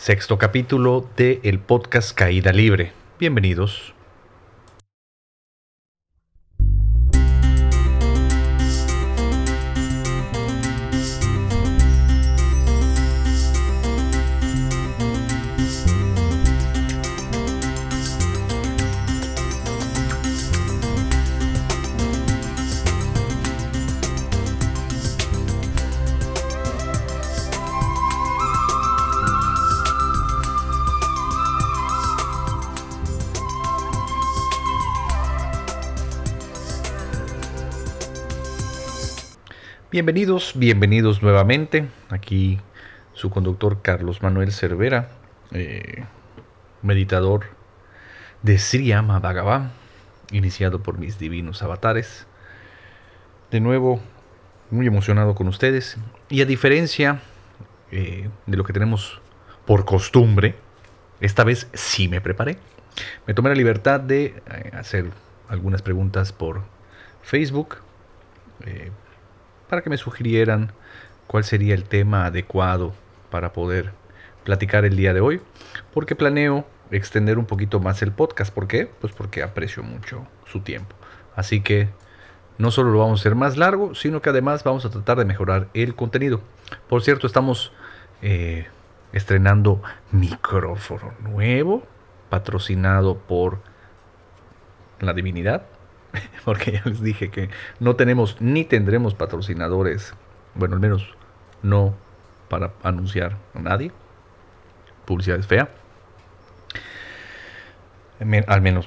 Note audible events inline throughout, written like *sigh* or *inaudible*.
Sexto capítulo de el podcast Caída Libre. Bienvenidos. Bienvenidos, bienvenidos nuevamente. Aquí su conductor Carlos Manuel Cervera, eh, meditador de Sriyama Bhagavan, iniciado por mis divinos avatares. De nuevo, muy emocionado con ustedes. Y a diferencia eh, de lo que tenemos por costumbre, esta vez sí me preparé. Me tomé la libertad de eh, hacer algunas preguntas por Facebook para que me sugirieran cuál sería el tema adecuado para poder platicar el día de hoy, porque planeo extender un poquito más el podcast. ¿Por qué? Pues porque aprecio mucho su tiempo. Así que no solo lo vamos a hacer más largo, sino que además vamos a tratar de mejorar el contenido. Por cierto, estamos eh, estrenando micrófono nuevo, patrocinado por la divinidad. *laughs* porque ya les dije que no tenemos ni tendremos patrocinadores, bueno, al menos no para anunciar a nadie. Publicidad es fea. Al menos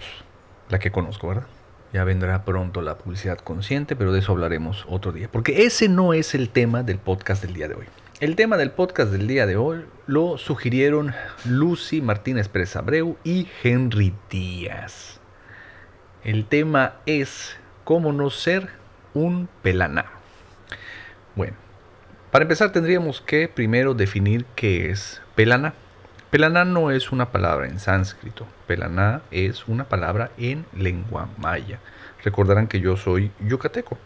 la que conozco, ¿verdad? Ya vendrá pronto la publicidad consciente, pero de eso hablaremos otro día. Porque ese no es el tema del podcast del día de hoy. El tema del podcast del día de hoy lo sugirieron Lucy Martínez Pérez Abreu y Henry Díaz. El tema es cómo no ser un pelaná. Bueno, para empezar tendríamos que primero definir qué es pelaná. Pelaná no es una palabra en sánscrito, pelaná es una palabra en lengua maya. Recordarán que yo soy yucateco,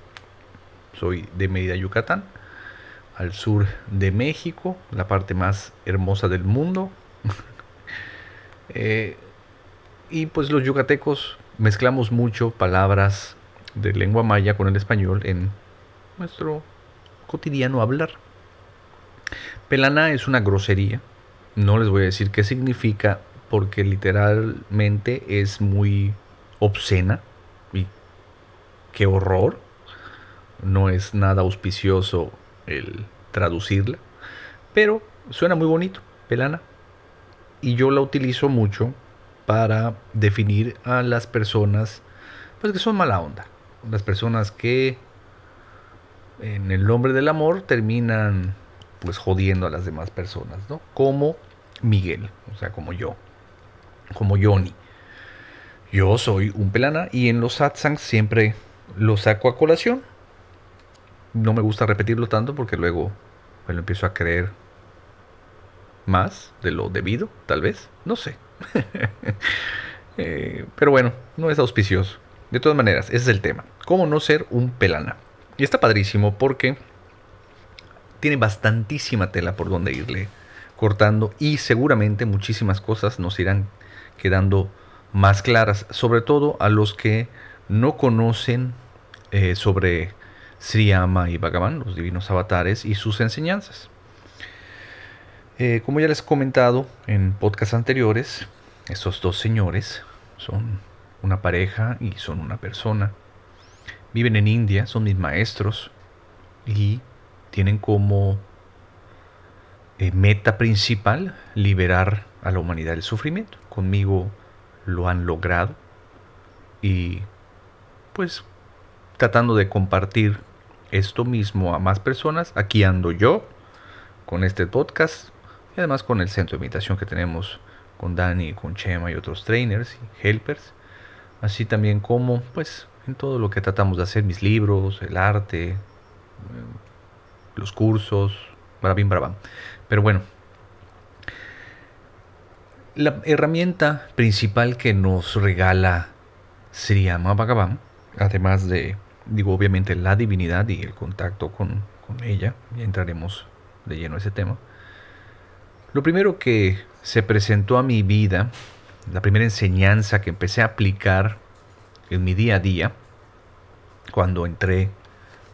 soy de Mérida, Yucatán, al sur de México, la parte más hermosa del mundo. *laughs* Eh, y pues los yucatecos mezclamos mucho palabras de lengua maya con el español en nuestro cotidiano hablar. Pelana es una grosería. No les voy a decir qué significa porque literalmente es muy obscena y qué horror. No es nada auspicioso el traducirla, pero suena muy bonito, pelana. Y yo la utilizo mucho para definir a las personas pues que son mala onda, las personas que en el nombre del amor terminan pues jodiendo a las demás personas, ¿no? Como Miguel, o sea, como yo, como Johnny. Yo soy un pelana y en los satsangs siempre lo saco a colación. No me gusta repetirlo tanto porque luego me lo empiezo a creer más de lo debido, tal vez, no sé. *laughs* Eh, pero bueno, no es auspicioso. De todas maneras, ese es el tema. ¿Cómo no ser un pelana? Y está padrísimo porque tiene bastantísima tela por donde irle cortando y seguramente muchísimas cosas nos irán quedando más claras, sobre todo a los que no conocen eh, sobre Sriyama y Bhagavan, los divinos avatares y sus enseñanzas. Eh, como ya les he comentado en podcasts anteriores, estos dos señores son una pareja y son una persona. Viven en India, son mis maestros y tienen como eh, meta principal liberar a la humanidad del sufrimiento. Conmigo lo han logrado y pues tratando de compartir esto mismo a más personas, aquí ando yo con este podcast y además con el centro de meditación que tenemos con Dani, con Chema y otros trainers y helpers. Así también como pues en todo lo que tratamos de hacer, mis libros, el arte, eh, los cursos, barabín, barabán. Pero bueno, la herramienta principal que nos regala Sriyama Bhagavan, además de, digo, obviamente la divinidad y el contacto con, con ella, ya entraremos de lleno a ese tema, lo primero que se presentó a mi vida, la primera enseñanza que empecé a aplicar en mi día a día, cuando entré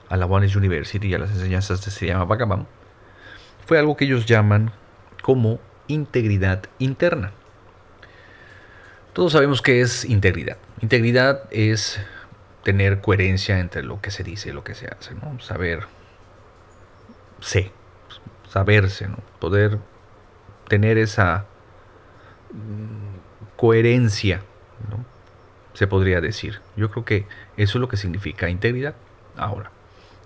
a la One University y a las enseñanzas de se llama Bhagavan, fue algo que ellos llaman como integridad interna. Todos sabemos qué es integridad. Integridad es tener coherencia entre lo que se dice y lo que se hace, ¿no? Saber, sé, saberse, ¿no? Poder tener esa mm, coherencia, ¿no? se podría decir. Yo creo que eso es lo que significa integridad. Ahora,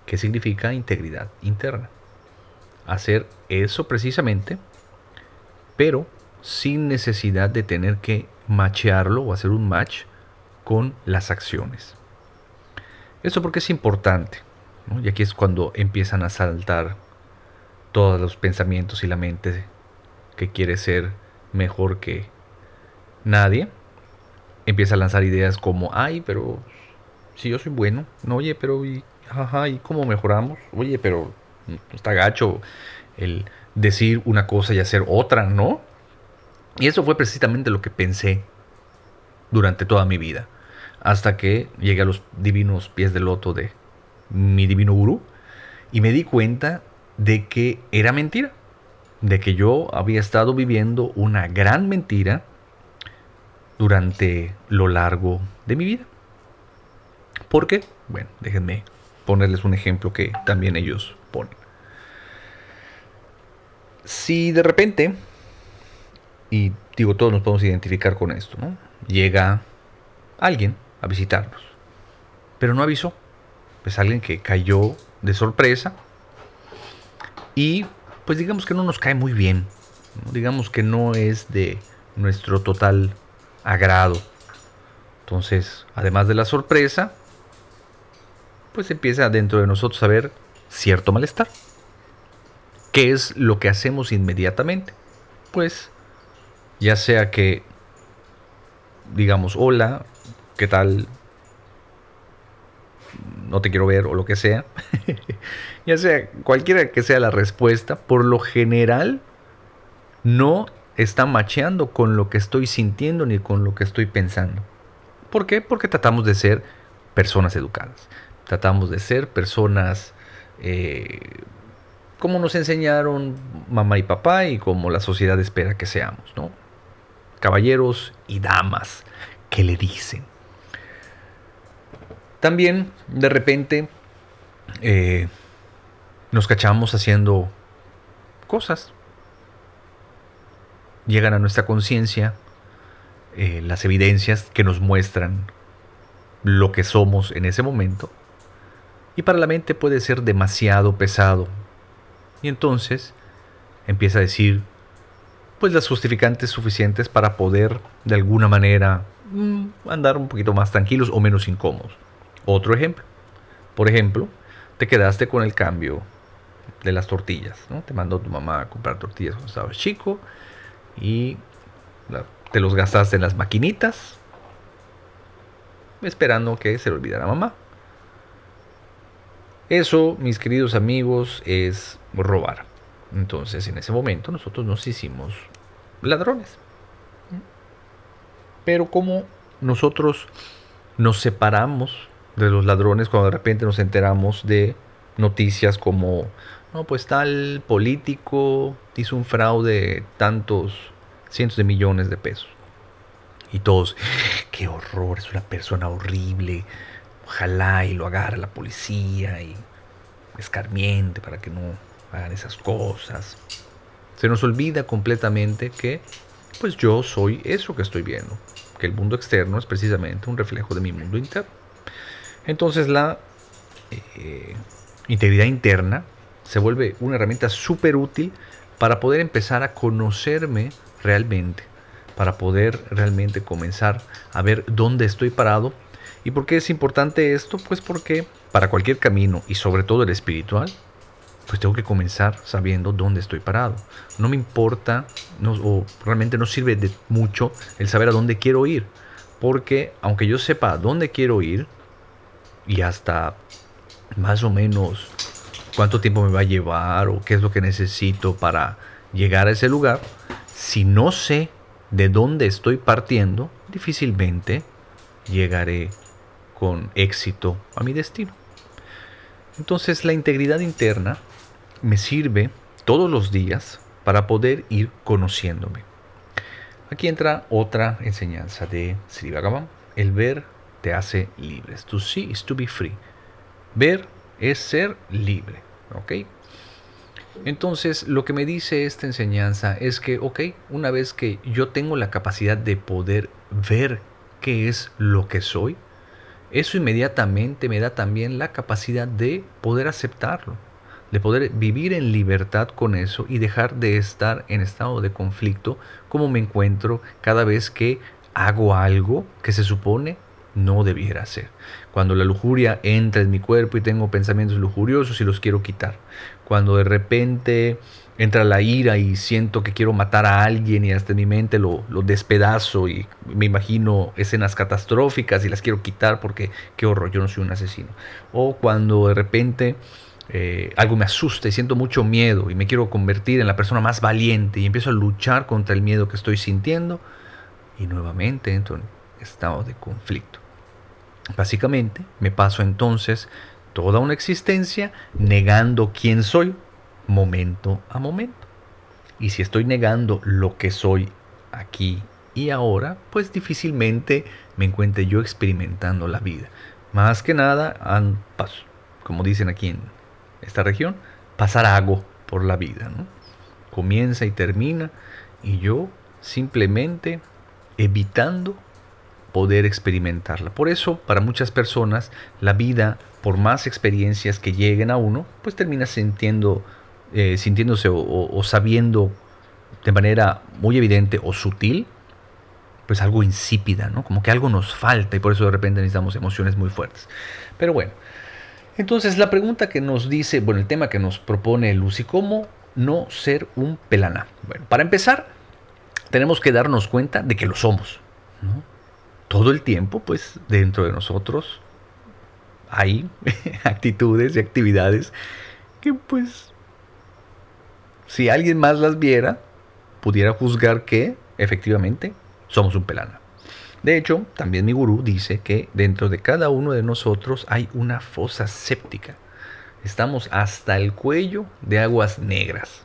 ¿qué significa integridad interna? Hacer eso precisamente, pero sin necesidad de tener que machearlo o hacer un match con las acciones. Eso porque es importante. Y aquí es cuando empiezan a saltar todos los pensamientos y la mente que quiere ser mejor que nadie. Empieza a lanzar ideas como, ay, pero si yo soy bueno, no, oye, pero y, ¿y cómo mejoramos? Oye, pero está gacho el decir una cosa y hacer otra, ¿no? Y eso fue precisamente lo que pensé durante toda mi vida, hasta que llegué a los divinos pies del loto de mi divino gurú y me di cuenta de que era mentira, de que yo había estado viviendo una gran mentira durante lo largo de mi vida. ¿Por qué? Bueno, déjenme ponerles un ejemplo que también ellos ponen. Si de repente y digo, todos nos podemos identificar con esto, ¿no? Llega alguien a visitarnos, pero no avisó. Pues alguien que cayó de sorpresa y pues digamos que no nos cae muy bien, digamos que no es de nuestro total agrado. Entonces, además de la sorpresa, pues empieza dentro de nosotros a haber cierto malestar. ¿Qué es lo que hacemos inmediatamente? Pues ya sea que digamos, hola, ¿qué tal? No te quiero ver o lo que sea. *laughs* ya sea cualquiera que sea la respuesta, por lo general no está macheando con lo que estoy sintiendo ni con lo que estoy pensando. ¿Por qué? Porque tratamos de ser personas educadas. Tratamos de ser personas eh, como nos enseñaron mamá y papá y como la sociedad espera que seamos, ¿no? caballeros y damas que le dicen. También de repente eh, nos cachamos haciendo cosas. Llegan a nuestra conciencia eh, las evidencias que nos muestran lo que somos en ese momento. Y para la mente puede ser demasiado pesado. Y entonces empieza a decir, pues las justificantes suficientes para poder de alguna manera mm, andar un poquito más tranquilos o menos incómodos. Otro ejemplo. Por ejemplo, te quedaste con el cambio de las tortillas. ¿no? Te mandó tu mamá a comprar tortillas cuando estabas chico y te los gastaste en las maquinitas esperando que se le olvidara mamá. Eso, mis queridos amigos, es robar. Entonces en ese momento nosotros nos hicimos ladrones. Pero como nosotros nos separamos de los ladrones cuando de repente nos enteramos de noticias como, no, pues tal político hizo un fraude tantos cientos de millones de pesos. Y todos, qué horror, es una persona horrible. Ojalá y lo agarre la policía y escarmiente para que no hagan esas cosas. Se nos olvida completamente que pues yo soy eso que estoy viendo, que el mundo externo es precisamente un reflejo de mi mundo interno. Entonces la eh, integridad interna se vuelve una herramienta súper útil para poder empezar a conocerme realmente, para poder realmente comenzar a ver dónde estoy parado. ¿Y por qué es importante esto? Pues porque para cualquier camino y sobre todo el espiritual, pues tengo que comenzar sabiendo dónde estoy parado. No me importa, o realmente no sirve de mucho el saber a dónde quiero ir, porque aunque yo sepa a dónde quiero ir y hasta más o menos cuánto tiempo me va a llevar o qué es lo que necesito para llegar a ese lugar, si no sé de dónde estoy partiendo, difícilmente llegaré con éxito a mi destino. Entonces la integridad interna me sirve todos los días para poder ir conociéndome. Aquí entra otra enseñanza de Sri Bhagavan. El ver te hace libres. To see is to be free. Ver es ser libre. ¿Ok? Entonces, lo que me dice esta enseñanza es que, ok, una vez que yo tengo la capacidad de poder ver qué es lo que soy, eso inmediatamente me da también la capacidad de poder aceptarlo, de poder vivir en libertad con eso y dejar de estar en estado de conflicto como me encuentro cada vez que hago algo que se supone no debiera hacer. Cuando la lujuria entra en mi cuerpo y tengo pensamientos lujuriosos y los quiero quitar. Cuando de repente entra la ira y siento que quiero matar a alguien y hasta en mi mente lo, despedazo y me imagino escenas catastróficas y las quiero quitar porque qué horror, yo no soy un asesino. O cuando de repente eh, algo me asusta y siento mucho miedo y me quiero convertir en la persona más valiente y empiezo a luchar contra el miedo que estoy sintiendo y nuevamente entro en estado de conflicto. Básicamente me paso entonces toda una existencia negando quién soy momento a momento. Y si estoy negando lo que soy aquí y ahora, pues difícilmente me encuentre yo experimentando la vida. Más que nada, como dicen aquí en esta región, pasar algo por la vida. Comienza y termina y yo simplemente evitando poder experimentarla. Por eso, para muchas personas, la vida, por más experiencias que lleguen a uno, pues termina sintiendo eh, sintiéndose o, sabiendo de manera muy evidente o sutil, pues algo insípida, ¿no? Como que algo nos falta y por eso de repente necesitamos emociones muy fuertes. Pero bueno, entonces la pregunta que nos dice, bueno, el tema que nos propone Lucy, ¿cómo no ser un pelana? Bueno, para empezar, tenemos que darnos cuenta de que lo somos, Todo el tiempo, pues dentro de nosotros hay *laughs* actitudes y actividades que pues si alguien más las viera, pudiera juzgar que efectivamente somos un pelana. De hecho, también mi gurú dice que dentro de cada uno de nosotros hay una fosa séptica. Estamos hasta el cuello de aguas negras,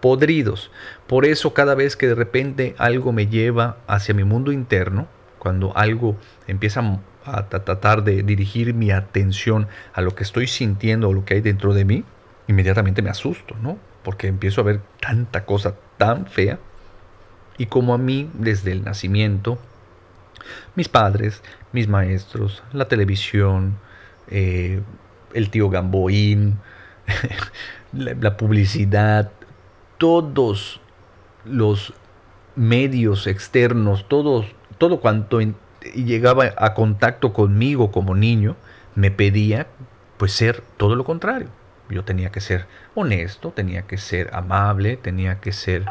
podridos. Por eso cada vez que de repente algo me lleva hacia mi mundo interno, cuando algo empieza a tratar de dirigir mi atención a lo que estoy sintiendo o lo que hay dentro de mí, inmediatamente me asusto, ¿no? porque empiezo a ver tanta cosa tan fea. Y como a mí, desde el nacimiento, mis padres, mis maestros, la televisión, eh, el tío Gamboín, *laughs* la, publicidad, todos los medios externos, todos, todo cuanto llegaba a contacto conmigo como niño, me pedía pues ser todo lo contrario. Yo tenía que ser honesto, tenía que ser amable, tenía que ser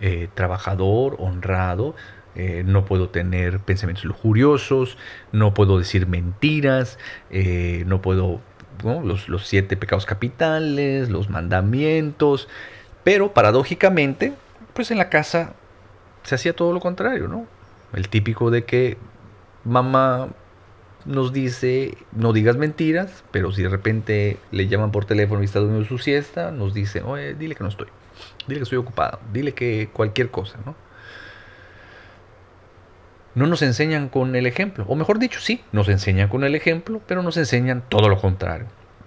eh, trabajador, honrado. Eh, no puedo tener pensamientos lujuriosos, no puedo decir mentiras, eh, no puedo, Los, los siete pecados capitales, los mandamientos. Pero paradójicamente, pues en la casa se hacía todo lo contrario, ¿no? El típico de que mamá nos dice, no digas mentiras, pero si de repente le llaman por teléfono y está durmiendo su siesta, nos dice, oye, dile que no estoy, dile que estoy ocupado, dile que cualquier cosa, ¿no? No nos enseñan con el ejemplo, o mejor dicho, sí, nos enseñan con el ejemplo, pero nos enseñan todo lo contrario.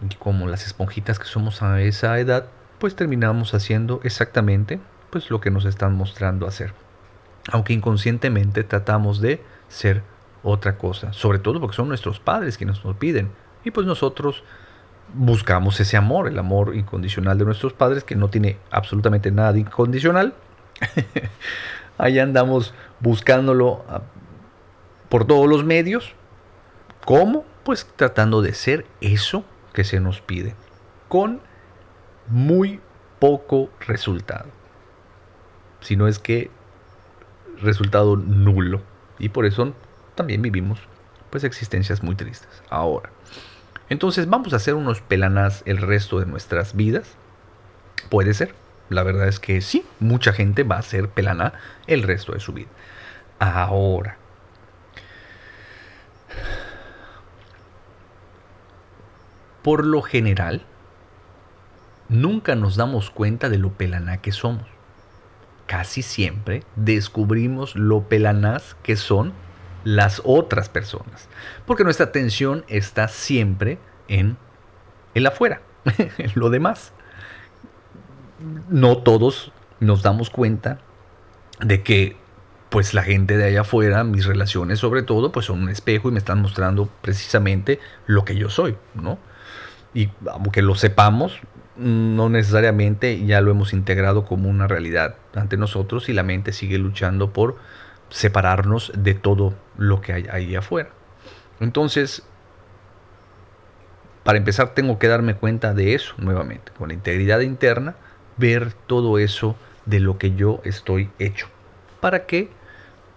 Y como las esponjitas que somos a esa edad, pues terminamos haciendo exactamente pues lo que nos están mostrando hacer. Aunque inconscientemente tratamos de ser otra cosa, sobre todo porque son nuestros padres quienes nos piden. Y pues nosotros buscamos ese amor, el amor incondicional de nuestros padres, que no tiene absolutamente nada incondicional. *laughs* Ahí andamos buscándolo ah, por todos los medios. ¿Cómo? Pues tratando de ser eso que se nos pide, con muy poco resultado. Si no es que resultado nulo. Y por eso también vivimos pues existencias muy tristes. Ahora, entonces vamos a hacer unos pelanas el resto de nuestras vidas. Puede ser, La verdad es que sí, mucha gente va a ser pelana el resto de su vida. Ahora, por lo general, nunca nos damos cuenta de lo pelaná que somos. Casi siempre descubrimos lo pelanás que son las otras personas, porque nuestra atención está siempre en el afuera, *laughs* en lo demás. No todos nos damos cuenta de que pues la gente de allá afuera, mis relaciones sobre todo, pues son un espejo y me están mostrando precisamente lo que yo soy, ¿no? Y aunque lo sepamos, no necesariamente ya lo hemos integrado como una realidad ante nosotros y la mente sigue luchando por separarnos de todo lo que hay ahí afuera. Entonces, para empezar tengo que darme cuenta de eso nuevamente, con la integridad interna, ver todo eso de lo que yo estoy hecho, para que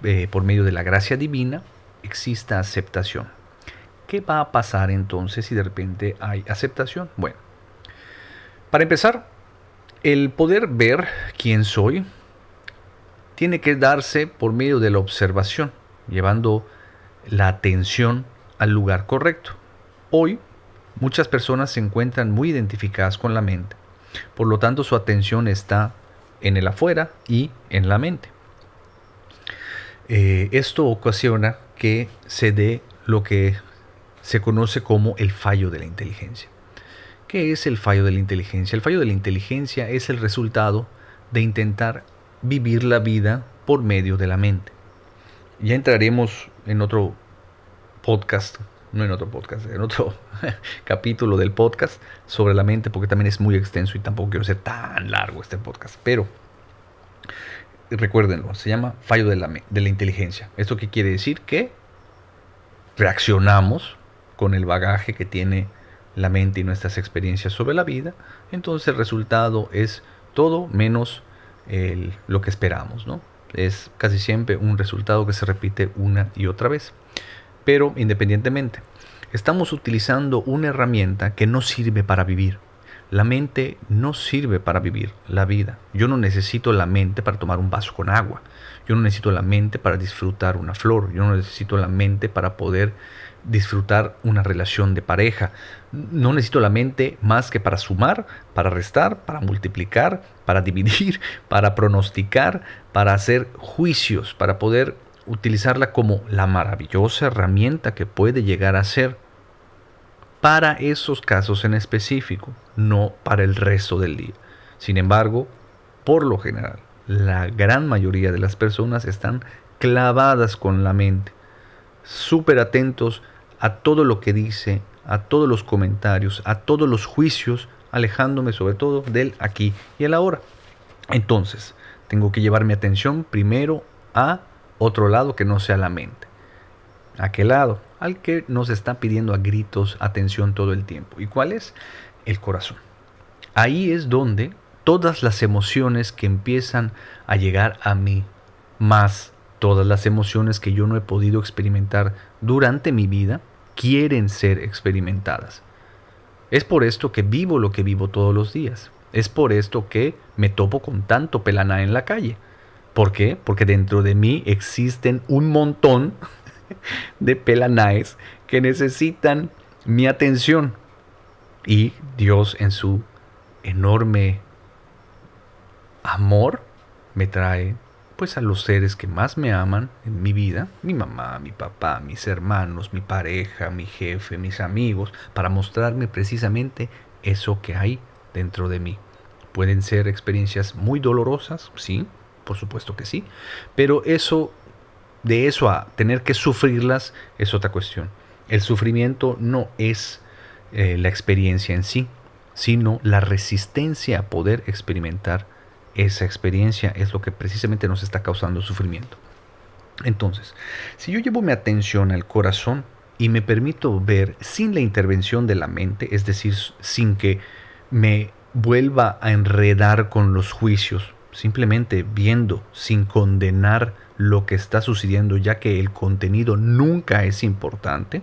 eh, por medio de la gracia divina exista aceptación. ¿Qué va a pasar entonces si de repente hay aceptación? Bueno, para empezar, el poder ver quién soy tiene que darse por medio de la observación, llevando la atención al lugar correcto. Hoy, muchas personas se encuentran muy identificadas con la mente, por lo tanto su atención está en el afuera y en la mente. Eh, esto ocasiona que se dé lo que se conoce como el fallo de la inteligencia. ¿Qué es el fallo de la inteligencia? El fallo de la inteligencia es el resultado de intentar vivir la vida por medio de la mente. Ya entraremos en otro podcast, no en otro podcast, en otro *laughs* capítulo del podcast sobre la mente, porque también es muy extenso y tampoco quiero ser tan largo este podcast. Pero recuérdenlo, se llama fallo de la, de la inteligencia. ¿Esto qué quiere decir? Que reaccionamos con el bagaje que tiene la mente y nuestras experiencias sobre la vida, entonces el resultado es todo menos lo que esperamos, ¿no? Es casi siempre un resultado que se repite una y otra vez. Pero independientemente, estamos utilizando una herramienta que no sirve para vivir. La mente no sirve para vivir la vida. Yo no necesito la mente para tomar un vaso con agua. Yo no necesito la mente para disfrutar una flor. Yo no necesito la mente para poder disfrutar una relación de pareja. No necesito la mente más que para sumar, para restar, para multiplicar, para dividir, *laughs* para pronosticar, para hacer juicios, para poder utilizarla como la maravillosa herramienta que puede llegar a ser para esos casos en específico, no para el resto del día. Sin embargo, por lo general, la gran mayoría de las personas están clavadas con la mente, súper atentos a todo lo que dice, a todos los comentarios, a todos los juicios, alejándome sobre todo del aquí y el ahora. Entonces, tengo que llevar mi atención primero a otro lado que no sea la mente. ¿A qué lado? Al que nos está pidiendo a gritos atención todo el tiempo. ¿Y cuál es? El corazón. Ahí es donde todas las emociones que empiezan a llegar a mí, más todas las emociones que yo no he podido experimentar durante mi vida, quieren ser experimentadas. Es por esto que vivo lo que vivo todos los días. Es por esto que me topo con tanto pelaná en la calle. ¿Por qué? Porque dentro de mí existen un montón *laughs* de pelanaes que necesitan mi atención. Y Dios en su enorme amor me trae pues a los seres que más me aman en mi vida, mi mamá, mi papá, mis hermanos, mi pareja, mi jefe, mis amigos, para mostrarme precisamente eso que hay dentro de mí. Pueden ser experiencias muy dolorosas, sí, por supuesto que sí, pero eso de eso a tener que sufrirlas es otra cuestión. El sufrimiento no es eh, la experiencia en sí, sino la resistencia a poder experimentar esa experiencia es lo que precisamente nos está causando sufrimiento. Entonces, si yo llevo mi atención al corazón y me permito ver sin la intervención de la mente, es decir, sin que me vuelva a enredar con los juicios, simplemente viendo, sin condenar lo que está sucediendo, ya que el contenido nunca es importante,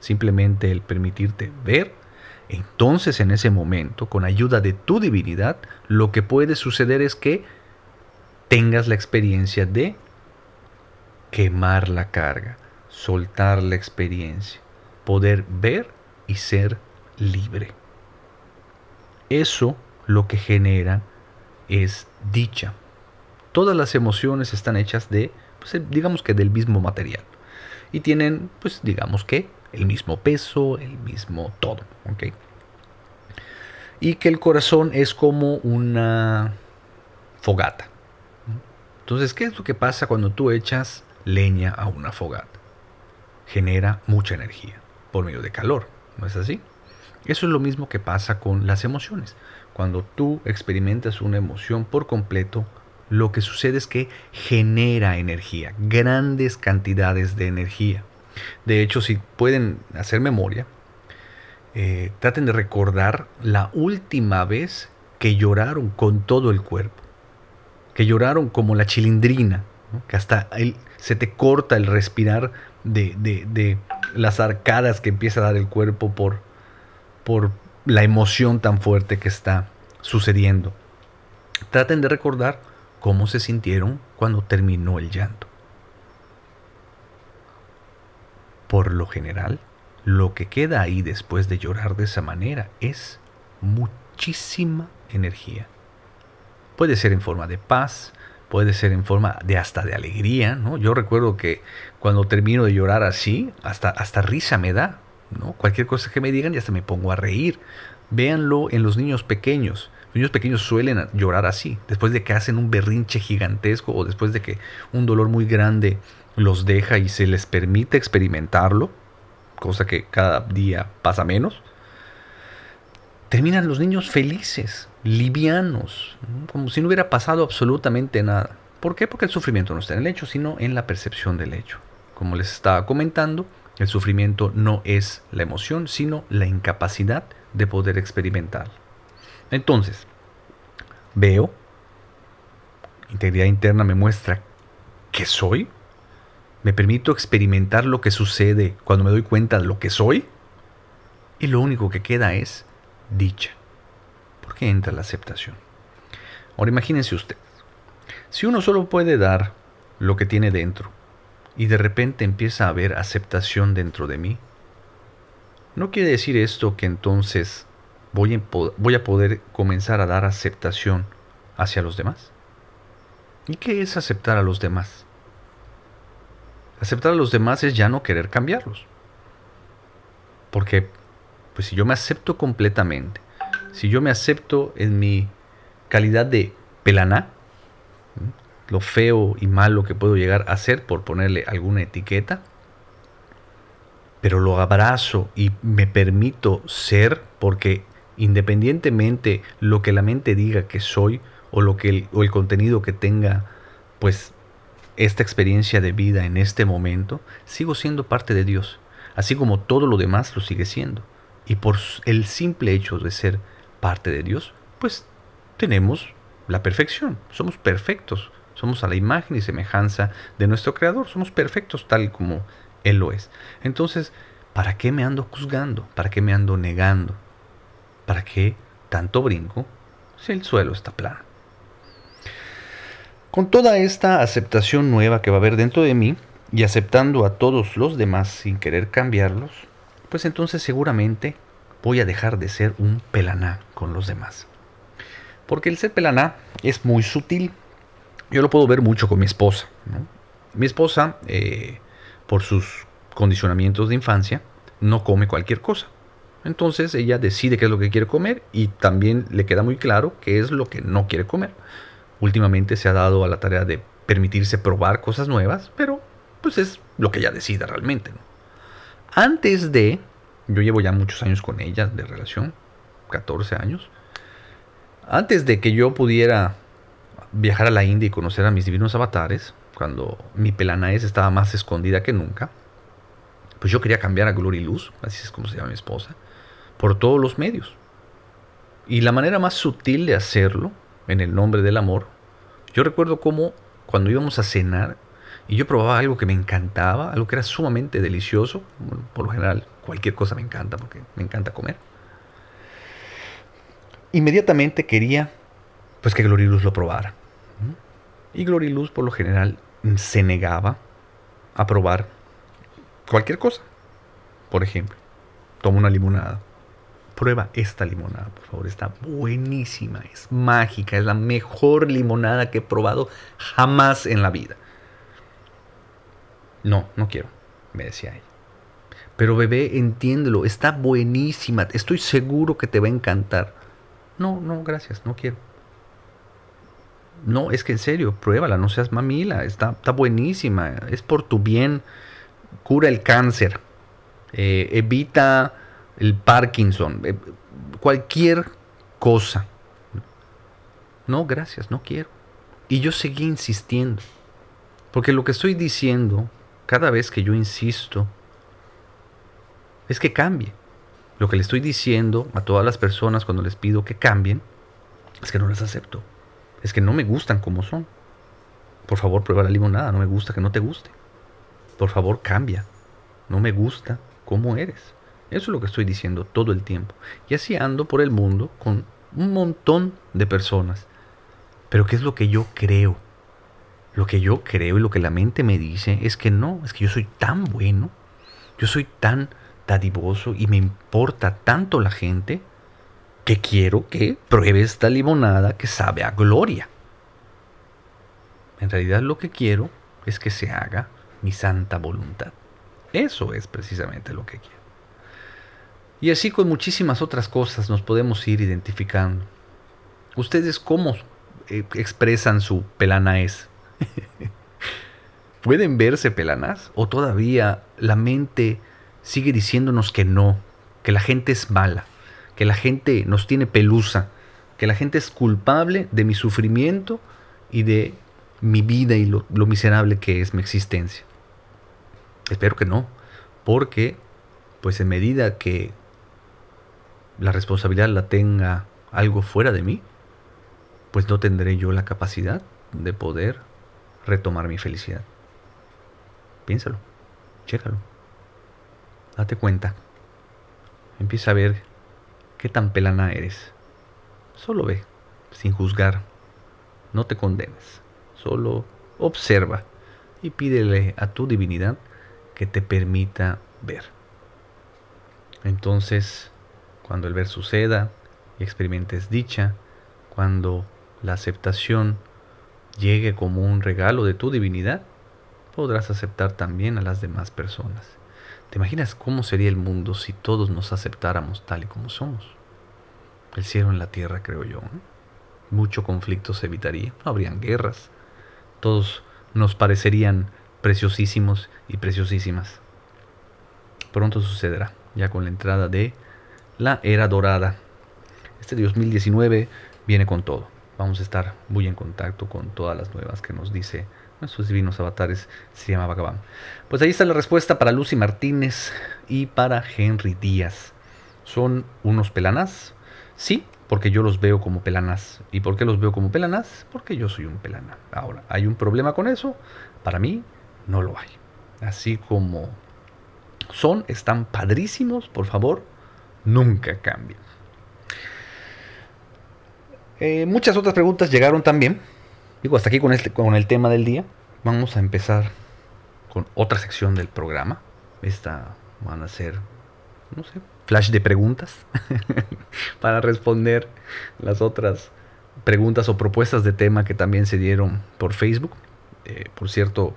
simplemente el permitirte ver, entonces en ese momento, con ayuda de tu divinidad, lo que puede suceder es que tengas la experiencia de quemar la carga, soltar la experiencia, poder ver y ser libre. Eso lo que genera es dicha. Todas las emociones están hechas de, pues, digamos que del mismo material. Y tienen, pues digamos que, el mismo peso, el mismo todo. Y que el corazón es como una fogata. Entonces, ¿qué es lo que pasa cuando tú echas leña a una fogata? Genera mucha energía por medio de calor, ¿no es así? Eso es lo mismo que pasa con las emociones. Cuando tú experimentas una emoción por completo, lo que sucede es que genera energía, grandes cantidades de energía. De hecho, si pueden hacer memoria, eh, traten de recordar la última vez que lloraron con todo el cuerpo, que lloraron como la chilindrina, que hasta se te corta el respirar de, de las arcadas que empieza a dar el cuerpo por, por la emoción tan fuerte que está sucediendo. Traten de recordar cómo se sintieron cuando terminó el llanto. Por lo general, lo que queda ahí después de llorar de esa manera es muchísima energía. Puede ser en forma de paz, puede ser en forma de hasta de alegría, ¿no? Yo recuerdo que cuando termino de llorar así, hasta, hasta risa me da, ¿no? Cualquier cosa que me digan ya hasta me pongo a reír. Véanlo en los niños pequeños. Los niños pequeños suelen llorar así, después de que hacen un berrinche gigantesco o después de que un dolor muy grande los deja y se les permite experimentarlo, cosa que cada día pasa menos. Terminan los niños felices, livianos, como si no hubiera pasado absolutamente nada. ¿Por qué? Porque el sufrimiento no está en el hecho, sino en la percepción del hecho. Como les estaba comentando, el sufrimiento no es la emoción, sino la incapacidad de poder experimentar. Entonces, veo, integridad interna me muestra que soy, me permito experimentar lo que sucede cuando me doy cuenta de lo que soy, y lo único que queda es dicha. ¿Por qué entra la aceptación? Ahora imagínense ustedes, si uno solo puede dar lo que tiene dentro, y de repente empieza a haber aceptación dentro de mí, ¿no quiere decir esto que entonces voy a poder comenzar a dar aceptación hacia los demás? ¿Y qué es aceptar a los demás? Aceptar a los demás es ya no querer cambiarlos. Porque, pues si yo me acepto completamente, si yo me acepto en mi calidad de pelaná, lo feo y malo que puedo llegar a ser por ponerle alguna etiqueta, pero lo abrazo y me permito ser porque independientemente lo que la mente diga que soy o lo que o el contenido que tenga pues esta experiencia de vida en este momento, sigo siendo parte de Dios, así como todo lo demás lo sigue siendo. Y por el simple hecho de ser parte de Dios, pues tenemos la perfección, somos perfectos, somos a la imagen y semejanza de nuestro Creador. Somos perfectos tal como Él lo es. Entonces, ¿para qué me ando juzgando? ¿Para qué me ando negando? ¿Para qué tanto brinco si el suelo está plano? Con toda esta aceptación nueva que va a haber dentro de mí y aceptando a todos los demás sin querer cambiarlos, pues entonces seguramente voy a dejar de ser un pelaná con los demás. Porque el ser pelaná es muy sutil, yo lo puedo ver mucho con mi esposa. Mi esposa, eh, por sus condicionamientos de infancia, no come cualquier cosa. Entonces ella decide qué es lo que quiere comer y también le queda muy claro qué es lo que no quiere comer. Últimamente se ha dado a la tarea de permitirse probar cosas nuevas, pero pues es lo que ella decida realmente. Antes de, yo llevo ya muchos años con ella de relación, 14 años, antes de que yo pudiera viajar a la India y conocer a mis divinos avatares, cuando mi pelanaes estaba más escondida que nunca, pues yo quería cambiar a Glory Luz, así es como se llama mi esposa, por todos los medios. Y la manera más sutil de hacerlo, en el nombre del amor, yo recuerdo cómo cuando íbamos a cenar y yo probaba algo que me encantaba, algo que era sumamente delicioso, por lo general cualquier cosa me encanta porque me encanta comer. inmediatamente quería pues que Gloriluz lo probara. Y Gloriluz por lo general se negaba a probar cualquier cosa. Por ejemplo, toma una limonada. Prueba esta limonada, por favor. Está buenísima, es mágica, es la mejor limonada que he probado jamás en la vida. No, no quiero, me decía ella. Pero bebé, entiéndelo, está buenísima, estoy seguro que te va a encantar. No, no, gracias, no quiero. No, es que en serio, pruébala, no seas mamila, está, está buenísima, es por tu bien, cura el cáncer, eh, evita el Parkinson, eh, cualquier cosa. No, gracias, no quiero. Y yo seguí insistiendo, porque lo que estoy diciendo, cada vez que yo insisto, es que cambie. Lo que le estoy diciendo a todas las personas cuando les pido que cambien, es que no las acepto. Es que no me gustan como son. Por favor, prueba la limonada. No me gusta que no te guste. Por favor, cambia. No me gusta cómo eres. Eso es lo que estoy diciendo todo el tiempo. Y así ando por el mundo con un montón de personas. Pero ¿qué es lo que yo creo? Lo que yo creo y lo que la mente me dice es que no, es que yo soy tan bueno, yo soy tan dadivoso y me importa tanto la gente que quiero que pruebe esta limonada que sabe a gloria. En realidad lo que quiero es que se haga mi santa voluntad. Eso es precisamente lo que quiero. Y así con muchísimas otras cosas nos podemos ir identificando. ¿Ustedes cómo eh, expresan su pelanaes? *laughs* ¿Pueden verse pelanas? ¿O todavía la mente sigue diciéndonos que no, que la gente es mala, que la gente nos tiene pelusa, que la gente es culpable de mi sufrimiento y de mi vida y lo, miserable que es mi existencia. Espero que no, porque pues en medida que la responsabilidad la tenga algo fuera de mí, pues no tendré yo la capacidad de poder retomar mi felicidad. Piénsalo, chécalo. Date cuenta. Empieza a ver qué tan pelana eres. Solo ve, sin juzgar. No te condenes. Solo observa y pídele a tu divinidad que te permita ver. Entonces, cuando el ver suceda y experimentes dicha, cuando la aceptación llegue como un regalo de tu divinidad, podrás aceptar también a las demás personas. ¿Te imaginas cómo sería el mundo si todos nos aceptáramos tal y como somos? El cielo en la tierra, creo yo. Mucho conflicto se evitaría, no habrían guerras. Todos nos parecerían preciosísimos y preciosísimas. Pronto sucederá, ya con la entrada de la era dorada. Este 2019 viene con todo. Vamos a estar muy en contacto con todas las nuevas que nos dice sus divinos avatares se llama Bhagavan. Pues ahí está la respuesta para Lucy Martínez y para Henry Díaz. ¿Son unos pelanas? Sí, porque yo los veo como pelanas. ¿Y por qué los veo como pelanas? Porque yo soy un pelana. Ahora, ¿hay un problema con eso? Para mí, no lo hay. Así como son, están padrísimos, por favor, nunca cambien. Eh, muchas otras preguntas llegaron también. Digo, hasta aquí con, este, con el tema del día. Vamos a empezar con otra sección del programa. Esta van a ser, no sé, flash de preguntas *laughs* para responder las otras preguntas o propuestas de tema que también se dieron por Facebook. Eh, por cierto,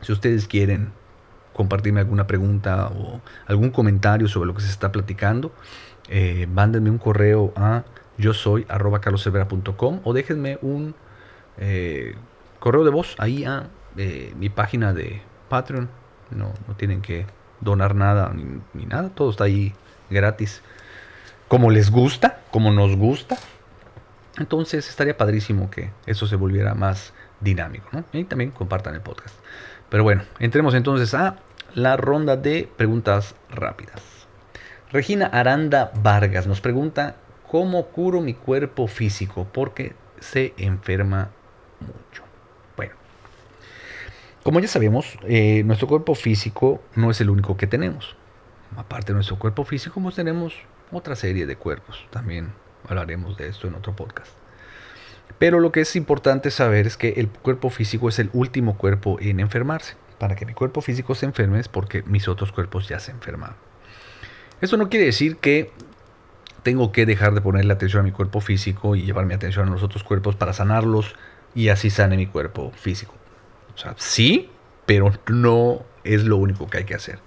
si ustedes quieren compartirme alguna pregunta o algún comentario sobre lo que se está platicando, eh, mándenme un correo a yo soy arroba o déjenme un eh, correo de voz ahí a eh, mi página de Patreon. No, no tienen que donar nada ni, nada, todo está ahí gratis. Como les gusta, como nos gusta. Entonces estaría padrísimo que eso se volviera más dinámico. Y también compartan el podcast. Pero bueno, entremos entonces a la ronda de preguntas rápidas. Regina Aranda Vargas nos pregunta, ¿cómo curo mi cuerpo físico? Porque se enferma mucho. Bueno, como ya sabemos, eh, nuestro cuerpo físico no es el único que tenemos. Aparte de nuestro cuerpo físico, pues tenemos otra serie de cuerpos también hablaremos de esto en otro podcast. Pero lo que es importante saber es que el cuerpo físico es el último cuerpo en enfermarse. Para que mi cuerpo físico se enferme es porque mis otros cuerpos ya se enferman. Esto no quiere decir que tengo que dejar de ponerle atención a mi cuerpo físico y llevar mi atención a los otros cuerpos para sanarlos y así sane mi cuerpo físico. O sea, sí, pero no es lo único que hay que hacer.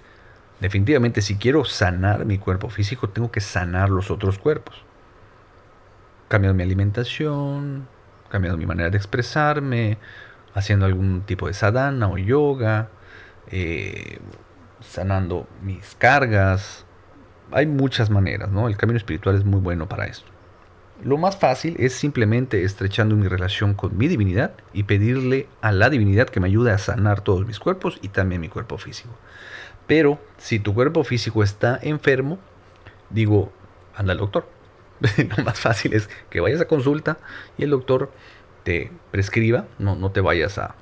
Definitivamente, si quiero sanar mi cuerpo físico, tengo que sanar los otros cuerpos. Cambiando mi alimentación, cambiando mi manera de expresarme, haciendo algún tipo de sadhana o yoga, eh, sanando mis cargas. Hay muchas maneras, ¿no? El camino espiritual es muy bueno para esto. Lo más fácil es simplemente estrechando mi relación con mi divinidad y pedirle a la divinidad que me ayude a sanar todos mis cuerpos y también mi cuerpo físico. Pero si tu cuerpo físico está enfermo, digo, anda al doctor. *laughs* Lo más fácil es que vayas a consulta y el doctor te prescriba, no, no te vayas a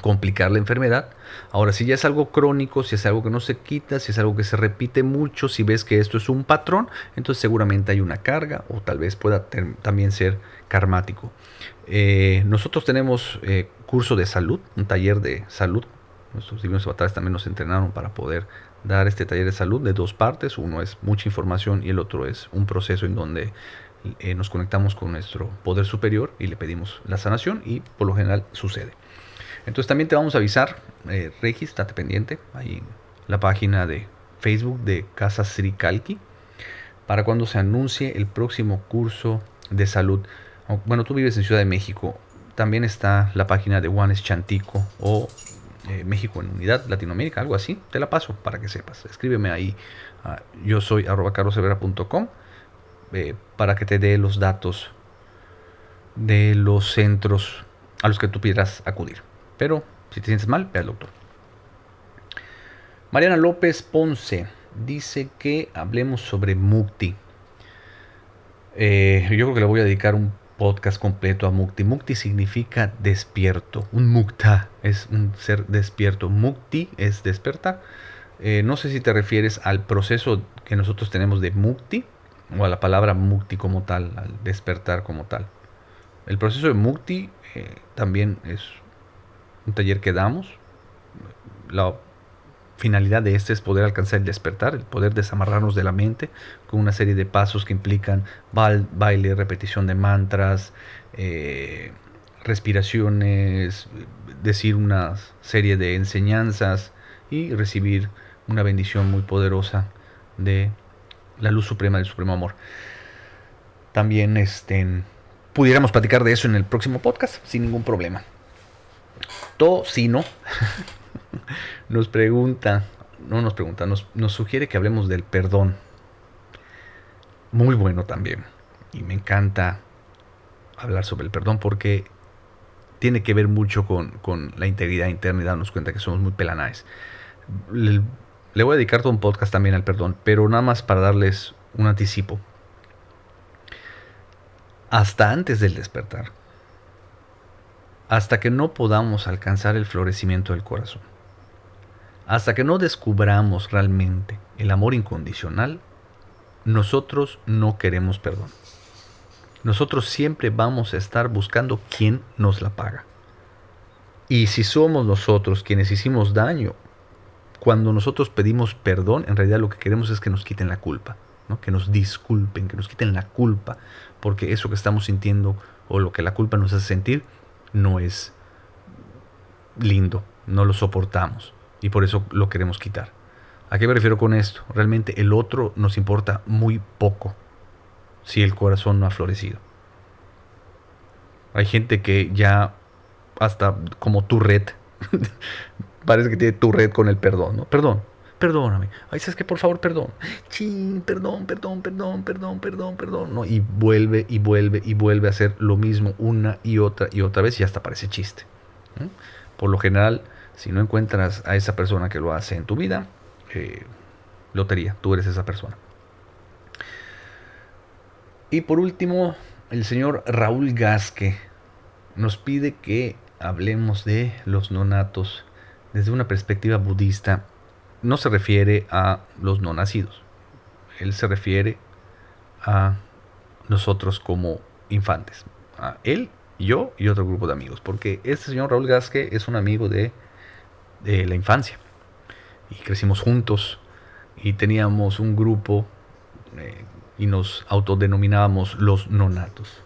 complicar la enfermedad. Ahora, si ya es algo crónico, si es algo que no se quita, si es algo que se repite mucho, si ves que esto es un patrón, entonces seguramente hay una carga o tal vez pueda también ser karmático. Eh, nosotros tenemos eh, curso de salud, un taller de salud. Nuestros divinos avatares también nos entrenaron para poder dar este taller de salud de dos partes. Uno es mucha información y el otro es un proceso en donde eh, nos conectamos con nuestro poder superior y le pedimos la sanación y por lo general sucede. Entonces también te vamos a avisar, eh, Regis, estate pendiente, ahí en la página de Facebook de Casa Sri Kalki, para cuando se anuncie el próximo curso de salud. Bueno, tú vives en Ciudad de México, también está la página de Juanes Chantico o eh, México en Unidad, Latinoamérica, algo así, te la paso para que sepas. Escríbeme ahí, yo soy arroba carlosevera.com eh, para que te dé los datos de los centros a los que tú pudieras acudir. Pero si te sientes mal, ve al doctor. Mariana López Ponce dice que hablemos sobre Mukti. Eh, yo creo que le voy a dedicar un podcast completo a Mukti. Mukti significa despierto. Un Mukta es un ser despierto. Mukti es despertar. Eh, no sé si te refieres al proceso que nosotros tenemos de Mukti o a la palabra Mukti como tal, al despertar como tal. El proceso de Mukti eh, también es un taller que damos. La finalidad de este es poder alcanzar el despertar, el poder desamarrarnos de la mente con una serie de pasos que implican baile, repetición de mantras, eh, respiraciones, decir una serie de enseñanzas y recibir una bendición muy poderosa de la luz suprema del supremo amor. También este, pudiéramos platicar de eso en el próximo podcast sin ningún problema. Tocino *laughs* nos pregunta, no nos pregunta, nos, nos sugiere que hablemos del perdón. Muy bueno también. Y me encanta hablar sobre el perdón porque tiene que ver mucho con, la integridad interna y darnos cuenta que somos muy pelanaes. Le, le, voy a dedicar todo un podcast también al perdón, pero nada más para darles un anticipo. Hasta antes del despertar, hasta que no podamos alcanzar el florecimiento del corazón. Hasta que no descubramos realmente el amor incondicional, nosotros no queremos perdón. Nosotros siempre vamos a estar buscando quién nos la paga. Y si somos nosotros quienes hicimos daño, cuando nosotros pedimos perdón, en realidad lo que queremos es que nos quiten la culpa, ¿no? que nos disculpen, que nos quiten la culpa, porque eso que estamos sintiendo o lo que la culpa nos hace sentir no es lindo, no lo soportamos y por eso lo queremos quitar. ¿A qué me refiero con esto? Realmente el otro nos importa muy poco si el corazón no ha florecido. Hay gente que ya hasta como tu red, *laughs* parece que tiene tu red con el perdón. Perdón, perdóname. Ay, ¿sabes que Por favor, perdón. Perdón, perdón, perdón, perdón, perdón, perdón. ¿no? Y vuelve y vuelve y vuelve a hacer lo mismo una y otra y otra vez y hasta parece chiste. Por lo general, si no encuentras a esa persona que lo hace en tu vida, eh, lotería, tú eres esa persona. Y por último, el señor Raúl Gasque nos pide que hablemos de los nonatos desde una perspectiva budista no se refiere a los no nacidos. Él se refiere a nosotros como infantes. él, yo y otro grupo de amigos. Porque este señor Raúl Gasque es un amigo de, de la infancia. Y crecimos juntos y teníamos un grupo eh, y nos autodenominábamos los nonatos.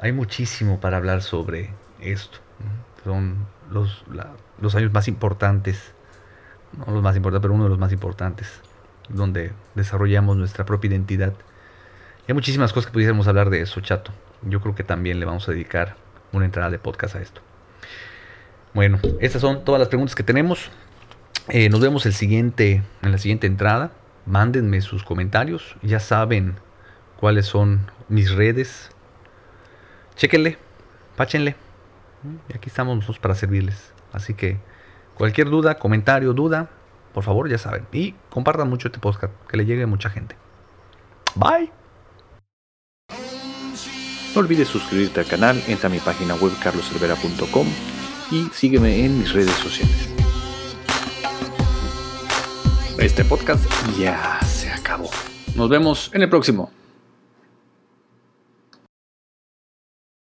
Hay muchísimo para hablar sobre esto. Son los, los años más importantes, no los más importantes, pero uno de los más importantes, donde desarrollamos nuestra propia identidad. hay muchísimas cosas que pudiésemos hablar de eso, chato. Yo creo que también le vamos a dedicar una entrada de podcast a esto. Bueno, estas son todas las preguntas que tenemos. Eh, nos vemos el siguiente, en la siguiente entrada. Mándenme sus comentarios. Ya saben cuáles son mis redes. Chéquenle, páchenle. Y aquí estamos nosotros para servirles. Así que cualquier duda, comentario, duda, por favor, ya saben. Y compartan mucho este podcast, que le llegue a mucha gente. Bye. No olvides suscribirte al canal, entra a mi página web carloservera.com y sígueme en mis redes sociales. Este podcast ya se acabó. Nos vemos en el próximo.